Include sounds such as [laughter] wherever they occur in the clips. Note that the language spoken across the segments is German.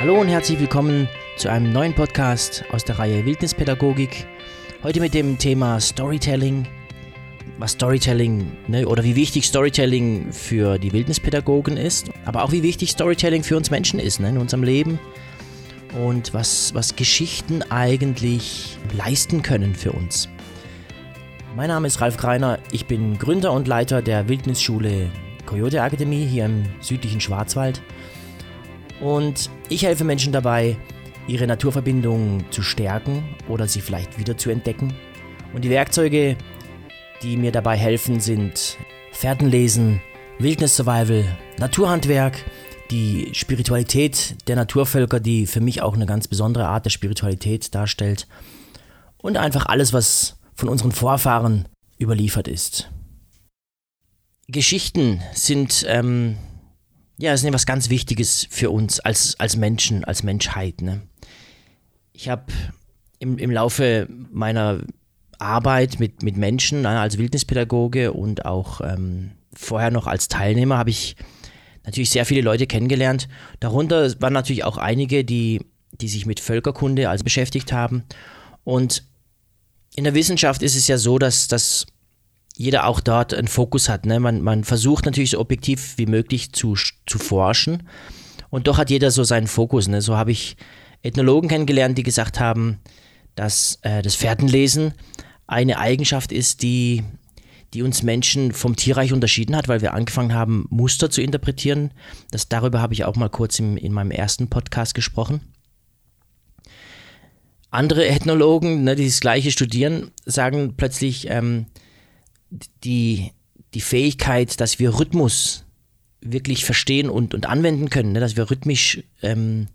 Hallo und herzlich willkommen zu einem neuen Podcast aus der Reihe Wildnispädagogik. Heute mit dem Thema Storytelling. Was Storytelling ne, oder wie wichtig Storytelling für die Wildnispädagogen ist, aber auch wie wichtig Storytelling für uns Menschen ist ne, in unserem Leben und was, was Geschichten eigentlich leisten können für uns. Mein Name ist Ralf Greiner, ich bin Gründer und Leiter der Wildnisschule Coyote Akademie hier im südlichen Schwarzwald. Und ich helfe Menschen dabei, ihre Naturverbindung zu stärken oder sie vielleicht wieder zu entdecken. Und die Werkzeuge, die mir dabei helfen, sind Fährtenlesen, Wildnis Survival, Naturhandwerk, die Spiritualität der Naturvölker, die für mich auch eine ganz besondere Art der Spiritualität darstellt. Und einfach alles, was von unseren Vorfahren überliefert ist. Geschichten sind, ähm, ja, sind etwas ganz Wichtiges für uns als, als Menschen, als Menschheit. Ne? Ich habe im, im Laufe meiner Arbeit mit, mit Menschen ne, als Wildnispädagoge und auch ähm, vorher noch als Teilnehmer habe ich natürlich sehr viele Leute kennengelernt. Darunter waren natürlich auch einige, die, die sich mit Völkerkunde also beschäftigt haben. Und in der Wissenschaft ist es ja so, dass, dass jeder auch dort einen Fokus hat. Ne? Man, man versucht natürlich so objektiv wie möglich zu, zu forschen. Und doch hat jeder so seinen Fokus. Ne? So habe ich Ethnologen kennengelernt, die gesagt haben, dass äh, das Fährtenlesen eine Eigenschaft ist, die, die uns Menschen vom Tierreich unterschieden hat, weil wir angefangen haben, Muster zu interpretieren. Das, darüber habe ich auch mal kurz im, in meinem ersten Podcast gesprochen. Andere Ethnologen, ne, die das Gleiche studieren, sagen plötzlich, ähm, die, die Fähigkeit, dass wir Rhythmus wirklich verstehen und, und anwenden können, ne? dass wir rhythmisch ähm,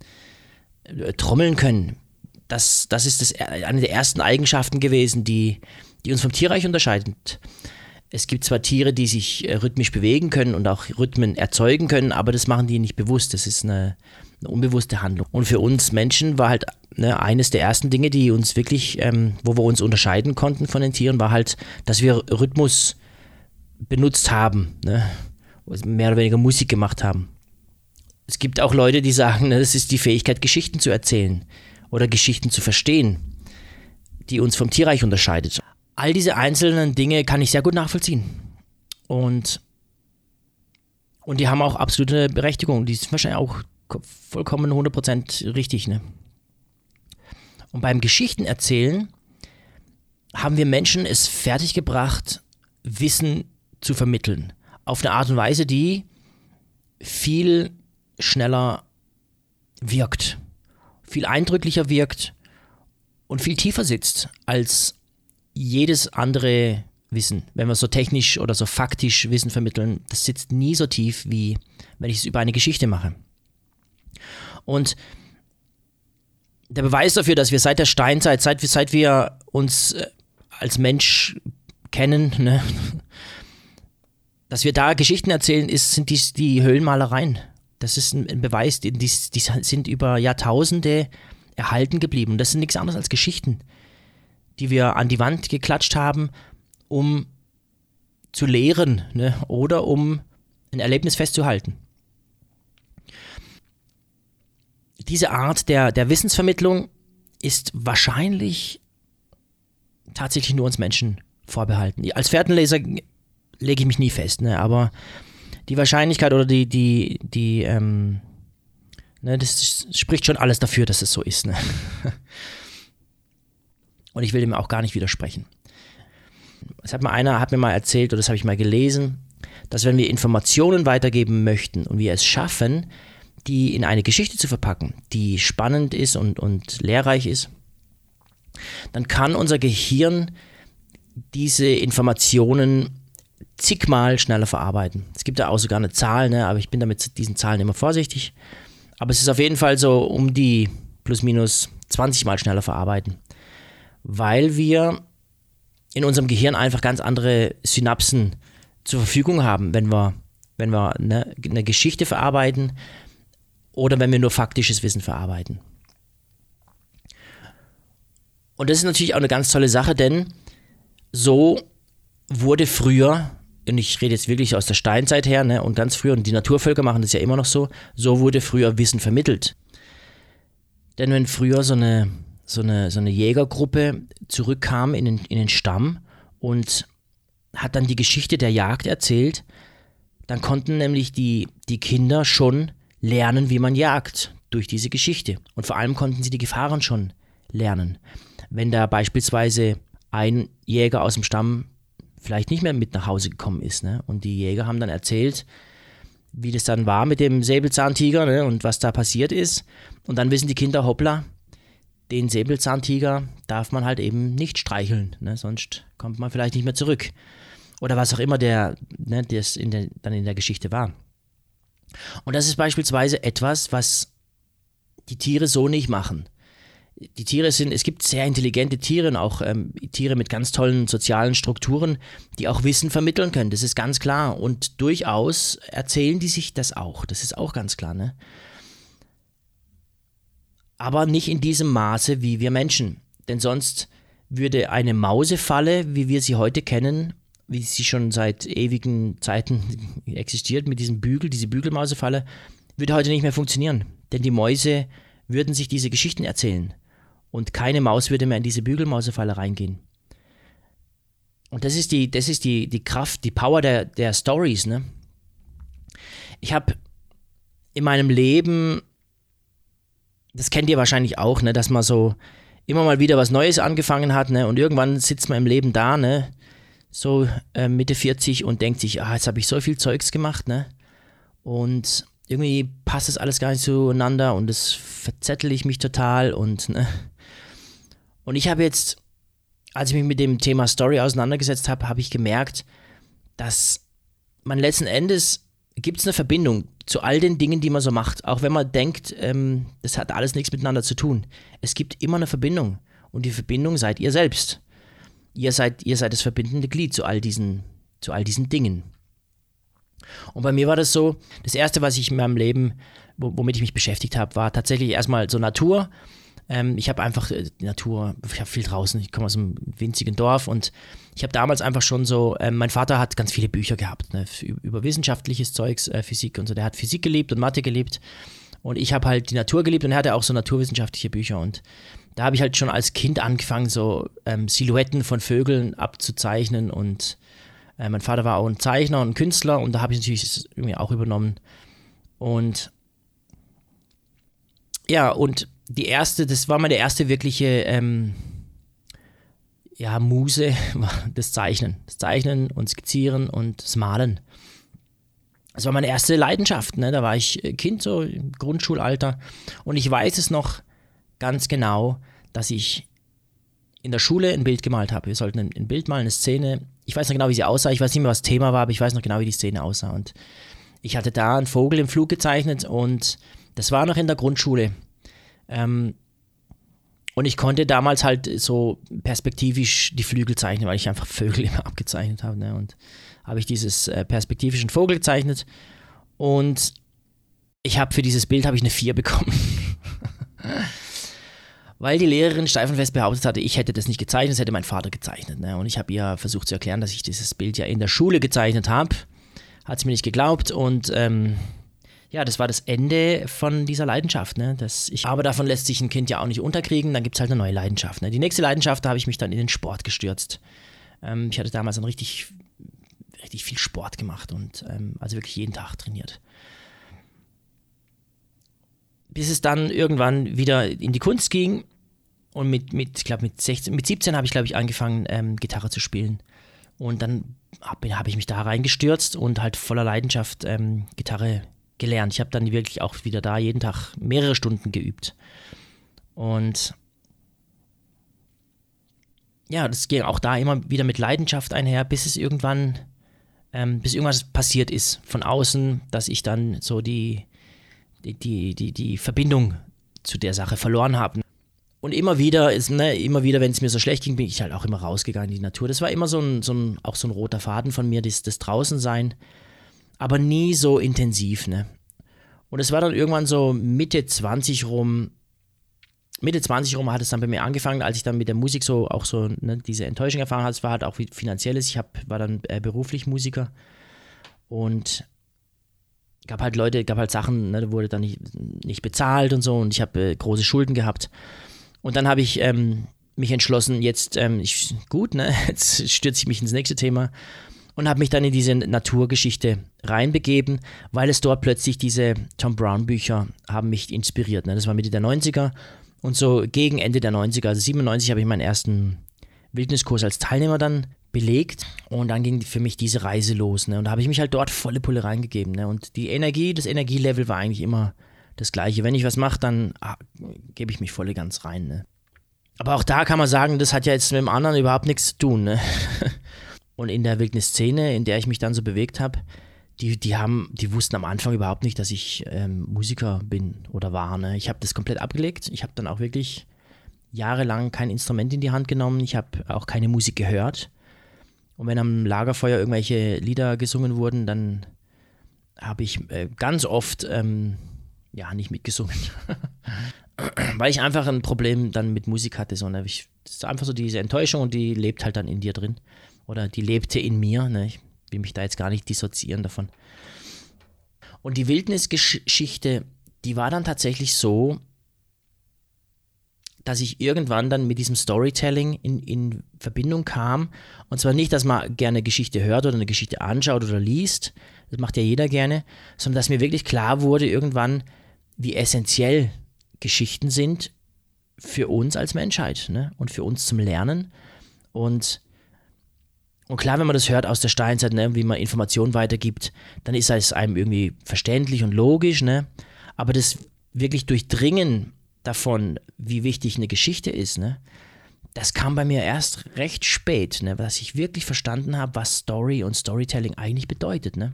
trommeln können. Das, das ist das, eine der ersten Eigenschaften gewesen, die, die uns vom Tierreich unterscheidet. Es gibt zwar Tiere, die sich äh, rhythmisch bewegen können und auch Rhythmen erzeugen können, aber das machen die nicht bewusst. Das ist eine, eine unbewusste Handlung. Und für uns Menschen war halt ne, eines der ersten Dinge, die uns wirklich, ähm, wo wir uns unterscheiden konnten von den Tieren, war halt, dass wir Rhythmus benutzt haben, ne? mehr oder weniger Musik gemacht haben. Es gibt auch Leute, die sagen, ne, das ist die Fähigkeit, Geschichten zu erzählen oder Geschichten zu verstehen, die uns vom Tierreich unterscheidet. All diese einzelnen Dinge kann ich sehr gut nachvollziehen. Und, und die haben auch absolute Berechtigung. Die sind wahrscheinlich auch vollkommen 100% richtig. Ne? Und beim Geschichtenerzählen haben wir Menschen es fertiggebracht, Wissen zu vermitteln. Auf eine Art und Weise, die viel schneller wirkt, viel eindrücklicher wirkt und viel tiefer sitzt als jedes andere Wissen. Wenn wir so technisch oder so faktisch Wissen vermitteln, das sitzt nie so tief, wie wenn ich es über eine Geschichte mache. Und der Beweis dafür, dass wir seit der Steinzeit, seit, seit wir uns äh, als Mensch kennen, ne, dass wir da Geschichten erzählen, ist, sind die, die Höhlenmalereien. Das ist ein, Beweis, die, die, die, sind über Jahrtausende erhalten geblieben. Das sind nichts anderes als Geschichten, die wir an die Wand geklatscht haben, um zu lehren ne, oder um ein Erlebnis festzuhalten. Diese Art der, der Wissensvermittlung ist wahrscheinlich tatsächlich nur uns Menschen vorbehalten. Als Fährtenleser lege ich mich nie fest, ne? aber die Wahrscheinlichkeit oder die, die, die, ähm, ne, das spricht schon alles dafür, dass es so ist. Ne? [laughs] Und ich will dem auch gar nicht widersprechen. Es hat mal einer hat mir mal erzählt, oder das habe ich mal gelesen, dass wenn wir Informationen weitergeben möchten und wir es schaffen, die in eine Geschichte zu verpacken, die spannend ist und, und lehrreich ist, dann kann unser Gehirn diese Informationen zigmal schneller verarbeiten. Es gibt da auch sogar eine Zahl, ne, aber ich bin damit diesen Zahlen immer vorsichtig. Aber es ist auf jeden Fall so um die plus minus 20 Mal schneller verarbeiten, weil wir in unserem Gehirn einfach ganz andere Synapsen zur Verfügung haben, wenn wir, wenn wir eine, eine Geschichte verarbeiten, oder wenn wir nur faktisches Wissen verarbeiten. Und das ist natürlich auch eine ganz tolle Sache, denn so wurde früher, und ich rede jetzt wirklich aus der Steinzeit her, ne, und ganz früher, und die Naturvölker machen das ja immer noch so, so wurde früher Wissen vermittelt. Denn wenn früher so eine, so eine, so eine Jägergruppe zurückkam in den, in den Stamm und hat dann die Geschichte der Jagd erzählt, dann konnten nämlich die, die Kinder schon lernen, wie man jagt durch diese Geschichte. Und vor allem konnten sie die Gefahren schon lernen. Wenn da beispielsweise ein Jäger aus dem Stamm vielleicht nicht mehr mit nach Hause gekommen ist. Ne? Und die Jäger haben dann erzählt, wie das dann war mit dem Säbelzahntiger ne? und was da passiert ist. Und dann wissen die Kinder, hoppla, den Säbelzahntiger darf man halt eben nicht streicheln, ne? sonst kommt man vielleicht nicht mehr zurück. Oder was auch immer der, ne, das in der, dann in der Geschichte war. Und das ist beispielsweise etwas, was die Tiere so nicht machen die Tiere sind, es gibt sehr intelligente Tiere und auch ähm, Tiere mit ganz tollen sozialen Strukturen, die auch Wissen vermitteln können. Das ist ganz klar. Und durchaus erzählen die sich das auch. Das ist auch ganz klar. Ne? Aber nicht in diesem Maße wie wir Menschen. Denn sonst würde eine Mausefalle, wie wir sie heute kennen, wie sie schon seit ewigen Zeiten existiert, mit diesem Bügel, diese Bügelmausefalle, würde heute nicht mehr funktionieren. Denn die Mäuse würden sich diese Geschichten erzählen und keine Maus würde mehr in diese Bügelmausefalle reingehen. Und das ist die, das ist die, die Kraft, die Power der, der Stories. Ne? Ich habe in meinem Leben, das kennt ihr wahrscheinlich auch, ne, dass man so immer mal wieder was Neues angefangen hat, ne, und irgendwann sitzt man im Leben da, ne, so äh, Mitte 40 und denkt sich, ah, jetzt habe ich so viel Zeugs gemacht, ne, und irgendwie passt das alles gar nicht zueinander und das verzettel ich mich total und, ne, und ich habe jetzt, als ich mich mit dem Thema Story auseinandergesetzt habe, habe ich gemerkt, dass man letzten Endes gibt es eine Verbindung zu all den Dingen, die man so macht. Auch wenn man denkt, ähm, das hat alles nichts miteinander zu tun. Es gibt immer eine Verbindung. Und die Verbindung seid ihr selbst. Ihr seid, ihr seid das verbindende Glied zu all diesen, zu all diesen Dingen. Und bei mir war das so, das Erste, was ich in meinem Leben, womit ich mich beschäftigt habe, war tatsächlich erstmal so Natur ähm, ich habe einfach äh, Natur, ich habe viel draußen, ich komme aus einem winzigen Dorf und ich habe damals einfach schon so, ähm, mein Vater hat ganz viele Bücher gehabt, ne, über wissenschaftliches Zeugs, äh, Physik und so. Der hat Physik geliebt und Mathe geliebt. Und ich habe halt die Natur geliebt und er hatte auch so naturwissenschaftliche Bücher. Und da habe ich halt schon als Kind angefangen, so ähm, Silhouetten von Vögeln abzuzeichnen. Und äh, mein Vater war auch ein Zeichner und ein Künstler und da habe ich natürlich irgendwie auch übernommen. Und ja, und die erste, das war meine erste wirkliche ähm, ja, Muse, [laughs] das Zeichnen. Das Zeichnen und Skizzieren und das Malen. Das war meine erste Leidenschaft. Ne? Da war ich äh, Kind, so im Grundschulalter. Und ich weiß es noch ganz genau, dass ich in der Schule ein Bild gemalt habe. Wir sollten ein, Bild malen, eine Szene. Ich weiß noch genau, wie sie aussah. Ich weiß nicht mehr, was Thema war, aber ich weiß noch genau, wie die Szene aussah. Und ich hatte da einen Vogel im Flug gezeichnet und das war noch in der Grundschule. Ähm, und ich konnte damals halt so perspektivisch die Flügel zeichnen, weil ich einfach Vögel [laughs] immer abgezeichnet habe. Ne? Und habe ich dieses äh, perspektivischen Vogel gezeichnet und ich habe für dieses Bild habe ich eine 4 bekommen. [laughs] weil die Lehrerin steif und fest behauptet hatte, ich hätte das nicht gezeichnet, das hätte mein Vater gezeichnet. Ne? Und ich habe ihr versucht zu erklären, dass ich dieses Bild ja in der Schule gezeichnet habe. Hat sie mir nicht geglaubt und ähm, ja, das war das Ende von dieser Leidenschaft. Ne? Das ich, aber davon lässt sich ein Kind ja auch nicht unterkriegen, dann gibt es halt eine neue Leidenschaft. Ne? Die nächste Leidenschaft, da habe ich mich dann in den Sport gestürzt. Ähm, ich hatte damals dann richtig, richtig viel Sport gemacht und ähm, also wirklich jeden Tag trainiert. Bis es dann irgendwann wieder in die Kunst ging und mit, mit ich glaube, mit, 16, mit 17 habe ich, glaube ich, angefangen, ähm, Gitarre zu spielen. Und dann habe hab ich mich da reingestürzt und halt voller Leidenschaft ähm, Gitarre gelernt. Ich habe dann wirklich auch wieder da jeden Tag mehrere Stunden geübt. Und ja, das ging auch da immer wieder mit Leidenschaft einher, bis es irgendwann, ähm, bis irgendwas passiert ist von außen, dass ich dann so die, die, die, die, die Verbindung zu der Sache verloren habe. Und immer wieder, ist, ne, immer wieder, wenn es mir so schlecht ging, bin ich halt auch immer rausgegangen in die Natur. Das war immer so ein, so ein auch so ein roter Faden von mir, das, das Draußensein aber nie so intensiv, ne? Und es war dann irgendwann so Mitte 20 rum, Mitte 20 rum hat es dann bei mir angefangen, als ich dann mit der Musik so auch so ne, diese Enttäuschung erfahren habe. Es war halt auch finanzielles. Ich hab, war dann äh, beruflich Musiker und gab halt Leute, gab halt Sachen, ne, wurde dann nicht, nicht bezahlt und so und ich habe äh, große Schulden gehabt. Und dann habe ich ähm, mich entschlossen, jetzt, ähm, ich, gut, ne, [laughs] jetzt stürze ich mich ins nächste Thema und habe mich dann in diese Naturgeschichte reinbegeben, weil es dort plötzlich diese Tom Brown Bücher haben mich inspiriert. Ne? Das war Mitte der 90er und so gegen Ende der 90er, also 97 habe ich meinen ersten Wildniskurs als Teilnehmer dann belegt und dann ging für mich diese Reise los. Ne? Und da habe ich mich halt dort volle Pulle reingegeben. Ne? Und die Energie, das Energielevel war eigentlich immer das gleiche. Wenn ich was mache, dann ah, gebe ich mich volle ganz rein. Ne? Aber auch da kann man sagen, das hat ja jetzt mit dem anderen überhaupt nichts zu tun. Ne? [laughs] Und in der Wildnisszene, in der ich mich dann so bewegt habe, die, die haben, die wussten am Anfang überhaupt nicht, dass ich ähm, Musiker bin oder war. Ne? Ich habe das komplett abgelegt. Ich habe dann auch wirklich jahrelang kein Instrument in die Hand genommen. Ich habe auch keine Musik gehört. Und wenn am Lagerfeuer irgendwelche Lieder gesungen wurden, dann habe ich äh, ganz oft ähm, ja nicht mitgesungen. [laughs] Weil ich einfach ein Problem dann mit Musik hatte. So, ne? ich, das ist einfach so diese Enttäuschung und die lebt halt dann in dir drin. Oder die lebte in mir. Ne? Ich will mich da jetzt gar nicht dissoziieren davon. Und die Wildnisgeschichte, die war dann tatsächlich so, dass ich irgendwann dann mit diesem Storytelling in, in Verbindung kam. Und zwar nicht, dass man gerne Geschichte hört oder eine Geschichte anschaut oder liest, das macht ja jeder gerne, sondern dass mir wirklich klar wurde irgendwann, wie essentiell Geschichten sind für uns als Menschheit ne? und für uns zum Lernen. Und, und klar, wenn man das hört aus der Steinzeit, ne, wie man Informationen weitergibt, dann ist es einem irgendwie verständlich und logisch, ne? aber das wirklich durchdringen davon, wie wichtig eine Geschichte ist, ne, das kam bei mir erst recht spät, ne, dass ich wirklich verstanden habe, was Story und Storytelling eigentlich bedeutet. Ne.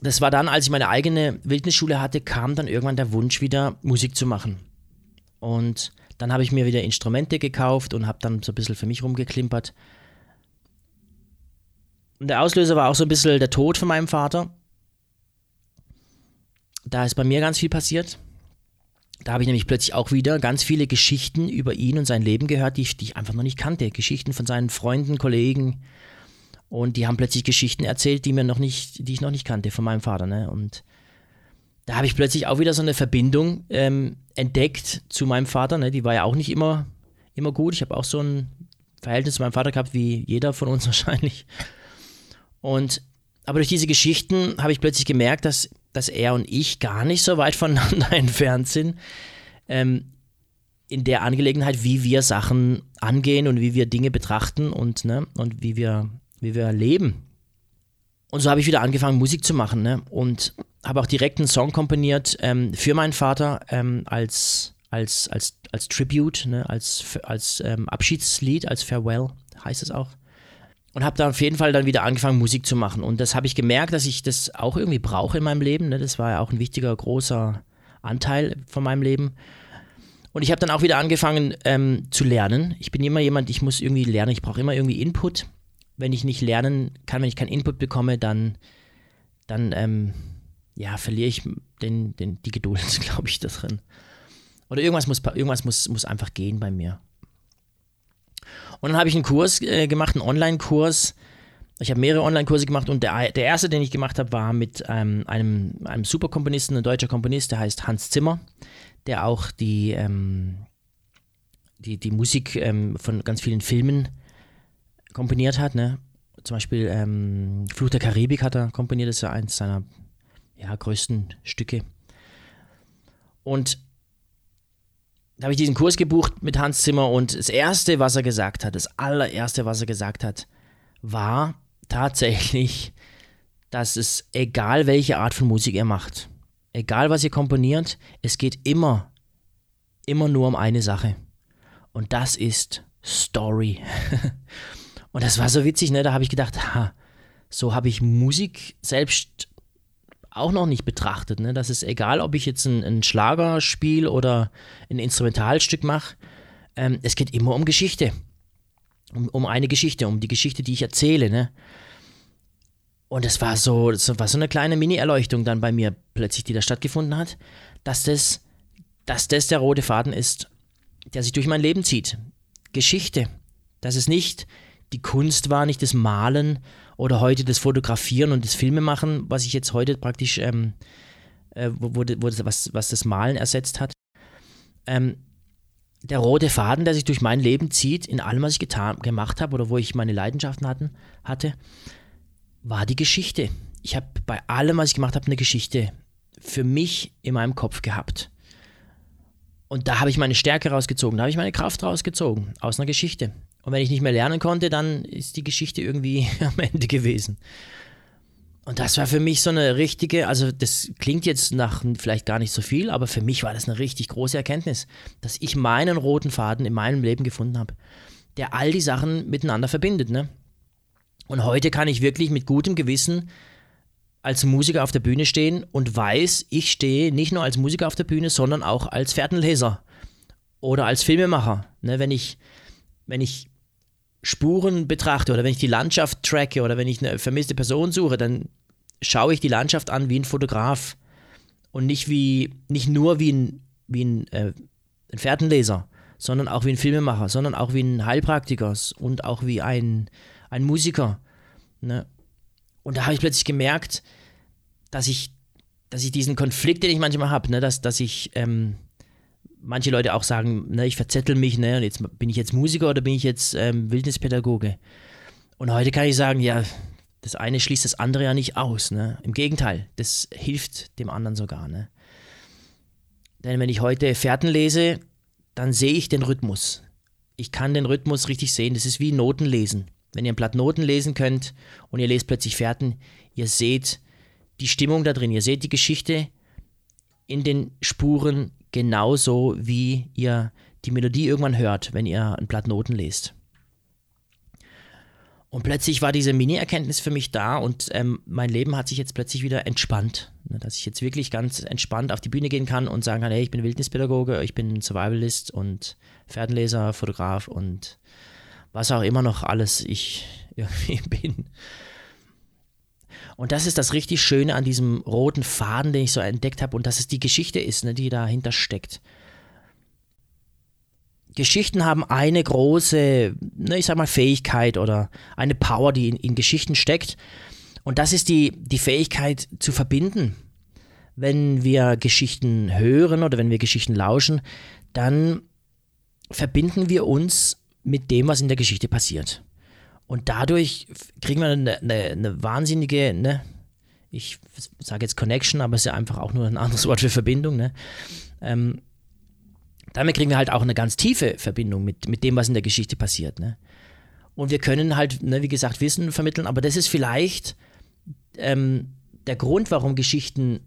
Das war dann, als ich meine eigene Wildnisschule hatte, kam dann irgendwann der Wunsch wieder Musik zu machen. Und dann habe ich mir wieder Instrumente gekauft und habe dann so ein bisschen für mich rumgeklimpert. Und der Auslöser war auch so ein bisschen der Tod von meinem Vater. Da ist bei mir ganz viel passiert. Da habe ich nämlich plötzlich auch wieder ganz viele Geschichten über ihn und sein Leben gehört, die ich, die ich einfach noch nicht kannte. Geschichten von seinen Freunden, Kollegen. Und die haben plötzlich Geschichten erzählt, die mir noch nicht, die ich noch nicht kannte von meinem Vater. Ne? Und da habe ich plötzlich auch wieder so eine Verbindung ähm, entdeckt zu meinem Vater. Ne? Die war ja auch nicht immer, immer gut. Ich habe auch so ein Verhältnis zu meinem Vater gehabt, wie jeder von uns [laughs] wahrscheinlich. Und aber durch diese Geschichten habe ich plötzlich gemerkt, dass dass er und ich gar nicht so weit [laughs] voneinander entfernt sind. Ähm, in der Angelegenheit, wie wir Sachen angehen und wie wir Dinge betrachten und, ne, und wie wir, wie wir leben. Und so habe ich wieder angefangen, Musik zu machen ne? und habe auch direkt einen Song komponiert ähm, für meinen Vater ähm, als, als, als, als Tribute, ne? als, als ähm, Abschiedslied, als Farewell heißt es auch und habe da auf jeden Fall dann wieder angefangen, Musik zu machen. Und das habe ich gemerkt, dass ich das auch irgendwie brauche in meinem Leben. Ne? Das war ja auch ein wichtiger, großer Anteil von meinem Leben. Und ich habe dann auch wieder angefangen ähm, zu lernen. Ich bin immer jemand, ich muss irgendwie lernen, ich brauche immer irgendwie Input. Wenn ich nicht lernen kann, wenn ich keinen Input bekomme, dann, dann ähm, ja, verliere ich den, den, die Geduld, [laughs] glaube ich, da drin. Oder irgendwas muss, irgendwas muss, muss einfach gehen bei mir. Und dann habe ich einen Kurs äh, gemacht, einen Online-Kurs. Ich habe mehrere Online-Kurse gemacht und der, der erste, den ich gemacht habe, war mit ähm, einem, einem Superkomponisten, ein deutscher Komponist, der heißt Hans Zimmer, der auch die, ähm, die, die Musik ähm, von ganz vielen Filmen komponiert hat. Ne? Zum Beispiel ähm, Fluch der Karibik hat er komponiert, das ist ja eins seiner ja, größten Stücke. Und da habe ich diesen Kurs gebucht mit Hans Zimmer und das erste, was er gesagt hat, das allererste, was er gesagt hat, war tatsächlich, dass es egal welche Art von Musik er macht, egal was ihr komponiert, es geht immer, immer nur um eine Sache. Und das ist Story. [laughs] und das war so witzig, ne? Da habe ich gedacht, ha, so habe ich Musik selbst auch noch nicht betrachtet. Ne? Das ist egal, ob ich jetzt ein, ein Schlagerspiel oder ein Instrumentalstück mache. Ähm, es geht immer um Geschichte. Um, um eine Geschichte, um die Geschichte, die ich erzähle. Ne? Und es war so, das war so eine kleine Mini-Erleuchtung dann bei mir plötzlich, die da stattgefunden hat, dass das, dass das der rote Faden ist, der sich durch mein Leben zieht. Geschichte. Dass es nicht die Kunst war, nicht das Malen oder heute das Fotografieren und das Filmemachen, was ich jetzt heute praktisch, ähm, äh, wo, wo, was, was das Malen ersetzt hat. Ähm, der rote Faden, der sich durch mein Leben zieht, in allem, was ich getan, gemacht habe oder wo ich meine Leidenschaften hatten, hatte, war die Geschichte. Ich habe bei allem, was ich gemacht habe, eine Geschichte für mich in meinem Kopf gehabt. Und da habe ich meine Stärke rausgezogen, da habe ich meine Kraft rausgezogen aus einer Geschichte. Und wenn ich nicht mehr lernen konnte, dann ist die Geschichte irgendwie [laughs] am Ende gewesen. Und das war für mich so eine richtige, also das klingt jetzt nach vielleicht gar nicht so viel, aber für mich war das eine richtig große Erkenntnis, dass ich meinen roten Faden in meinem Leben gefunden habe, der all die Sachen miteinander verbindet. Ne? Und heute kann ich wirklich mit gutem Gewissen als Musiker auf der Bühne stehen und weiß, ich stehe nicht nur als Musiker auf der Bühne, sondern auch als Fährtenleser oder als Filmemacher. Ne, wenn, ich, wenn ich Spuren betrachte oder wenn ich die Landschaft tracke oder wenn ich eine vermisste Person suche, dann schaue ich die Landschaft an wie ein Fotograf und nicht, wie, nicht nur wie ein, wie ein, äh, ein Fährtenleser, sondern auch wie ein Filmemacher, sondern auch wie ein Heilpraktiker und auch wie ein, ein Musiker. Ne? Und da habe ich plötzlich gemerkt, dass ich, dass ich diesen Konflikt, den ich manchmal habe, ne, dass, dass ich, ähm, manche Leute auch sagen, ne, ich verzettel mich, ne, und jetzt bin ich jetzt Musiker oder bin ich jetzt ähm, Wildnispädagoge? Und heute kann ich sagen, ja, das eine schließt das andere ja nicht aus, ne? Im Gegenteil, das hilft dem anderen sogar, ne? Denn wenn ich heute Fährten lese, dann sehe ich den Rhythmus. Ich kann den Rhythmus richtig sehen. Das ist wie Noten lesen. Wenn ihr ein Blatt Noten lesen könnt und ihr lest plötzlich Fährten, ihr seht die Stimmung da drin, ihr seht die Geschichte in den Spuren genauso, wie ihr die Melodie irgendwann hört, wenn ihr ein Blatt Noten lest. Und plötzlich war diese Mini-Erkenntnis für mich da und ähm, mein Leben hat sich jetzt plötzlich wieder entspannt. Ne, dass ich jetzt wirklich ganz entspannt auf die Bühne gehen kann und sagen kann, hey, ich bin Wildnispädagoge, ich bin Survivalist und Pferdenleser, Fotograf und was auch immer noch alles ich [laughs] irgendwie bin. Und das ist das richtig Schöne an diesem roten Faden, den ich so entdeckt habe und dass es die Geschichte ist, ne, die dahinter steckt. Geschichten haben eine große, ne, ich sag mal, Fähigkeit oder eine Power, die in, in Geschichten steckt. Und das ist die, die Fähigkeit zu verbinden. Wenn wir Geschichten hören oder wenn wir Geschichten lauschen, dann verbinden wir uns mit dem, was in der Geschichte passiert. Und dadurch kriegen wir eine, eine, eine wahnsinnige, ne, ich sage jetzt Connection, aber es ist ja einfach auch nur ein anderes Wort für Verbindung. Ne? Ähm, damit kriegen wir halt auch eine ganz tiefe Verbindung mit, mit dem, was in der Geschichte passiert. Ne? Und wir können halt, ne, wie gesagt, Wissen vermitteln, aber das ist vielleicht ähm, der Grund, warum Geschichten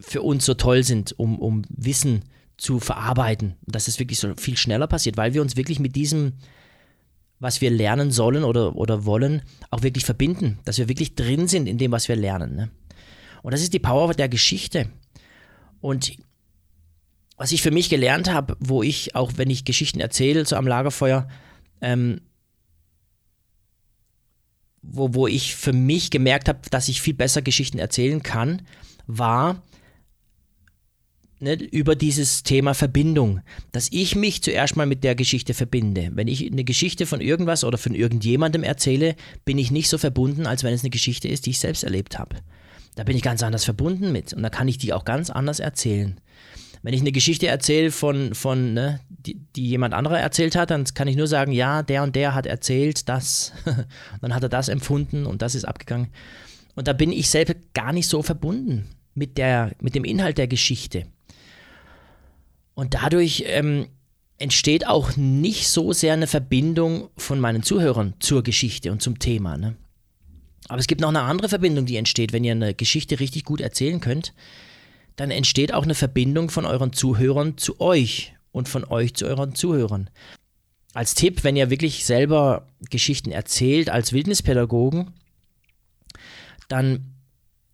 für uns so toll sind, um, um Wissen zu verarbeiten, dass es wirklich so viel schneller passiert, weil wir uns wirklich mit diesem was wir lernen sollen oder, oder wollen, auch wirklich verbinden, dass wir wirklich drin sind in dem, was wir lernen. Ne? Und das ist die Power der Geschichte. Und was ich für mich gelernt habe, wo ich, auch wenn ich Geschichten erzähle, so am Lagerfeuer, ähm, wo, wo ich für mich gemerkt habe, dass ich viel besser Geschichten erzählen kann, war, ne, über dieses Thema Verbindung, dass ich mich zuerst mal mit der Geschichte verbinde. Wenn ich eine Geschichte von irgendwas oder von irgendjemandem erzähle, bin ich nicht so verbunden, als wenn es eine Geschichte ist, die ich selbst erlebt habe. Da bin ich ganz anders verbunden mit und da kann ich die auch ganz anders erzählen. Wenn ich eine Geschichte erzähle von, von ne, die, die jemand anderer erzählt hat, dann kann ich nur sagen, ja, der und der hat erzählt das, [laughs] dann hat er das empfunden und das ist abgegangen. Und da bin ich selber gar nicht so verbunden mit, der, mit dem Inhalt der Geschichte. Und dadurch ähm, entsteht auch nicht so sehr eine Verbindung von meinen Zuhörern zur Geschichte und zum Thema. Ne? Aber es gibt noch eine andere Verbindung, die entsteht, wenn ihr eine Geschichte richtig gut erzählen könnt. Dann entsteht auch eine Verbindung von euren Zuhörern zu euch und von euch zu euren Zuhörern. Als Tipp, wenn ihr wirklich selber Geschichten erzählt als Wildnispädagogen, dann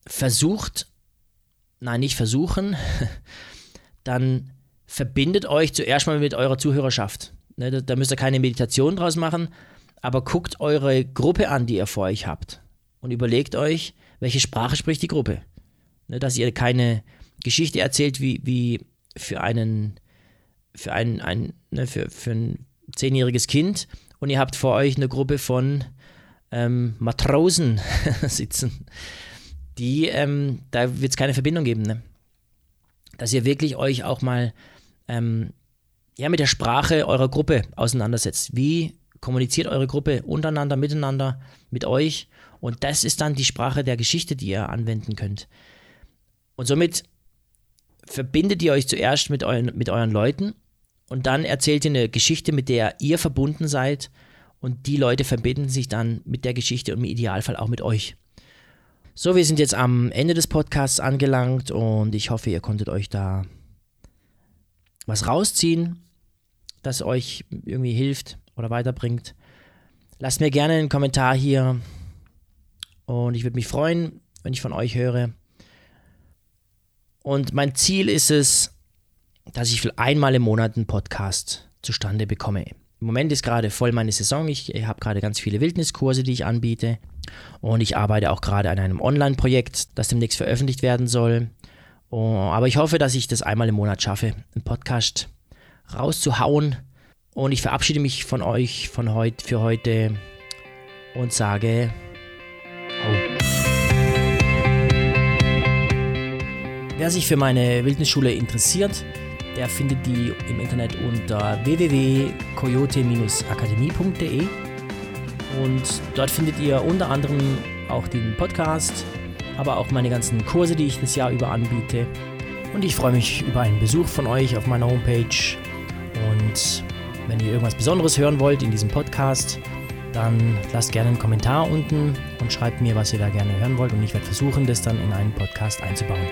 versucht, nein, nicht versuchen, [laughs] dann verbindet euch zuerst mal mit eurer Zuhörerschaft. Ne, da, da müsst ihr keine Meditation draus machen, aber guckt eure Gruppe an, die ihr vor euch habt. Und überlegt euch, welche Sprache spricht die Gruppe. Ne, dass ihr keine Geschichte erzählt wie, wie für einen, für ein, ein, ne, für, für ein zehnjähriges Kind und ihr habt vor euch eine Gruppe von ähm, Matrosen [laughs] sitzen, die, ähm, da wird es keine Verbindung geben. Ne? Dass ihr wirklich euch auch mal ähm, ja, mit der Sprache eurer Gruppe auseinandersetzt. Wie kommuniziert eure Gruppe untereinander, miteinander, mit euch? Und das ist dann die Sprache der Geschichte, die ihr anwenden könnt. Und somit verbindet ihr euch zuerst mit euren, mit euren Leuten und dann erzählt ihr eine Geschichte, mit der ihr verbunden seid und die Leute verbinden sich dann mit der Geschichte und im Idealfall auch mit euch. So, wir sind jetzt am Ende des Podcasts angelangt und ich hoffe, ihr konntet euch da was rausziehen, das euch irgendwie hilft oder weiterbringt. Lasst mir gerne einen Kommentar hier und ich würde mich freuen, wenn ich von euch höre. Und mein Ziel ist es, dass ich einmal im Monat einen Podcast zustande bekomme. Im Moment ist gerade voll meine Saison. Ich habe gerade ganz viele Wildniskurse, die ich anbiete. Und ich arbeite auch gerade an einem Online-Projekt, das demnächst veröffentlicht werden soll. Oh, aber ich hoffe, dass ich das einmal im Monat schaffe, einen Podcast rauszuhauen. Und ich verabschiede mich von euch von heut, für heute und sage, oh. Wer sich für meine Wildnisschule interessiert, der findet die im Internet unter www.coyote-akademie.de und dort findet ihr unter anderem auch den Podcast, aber auch meine ganzen Kurse, die ich das Jahr über anbiete. Und ich freue mich über einen Besuch von euch auf meiner Homepage. Und wenn ihr irgendwas Besonderes hören wollt in diesem Podcast, dann lasst gerne einen Kommentar unten und schreibt mir, was ihr da gerne hören wollt. Und ich werde versuchen, das dann in einen Podcast einzubauen.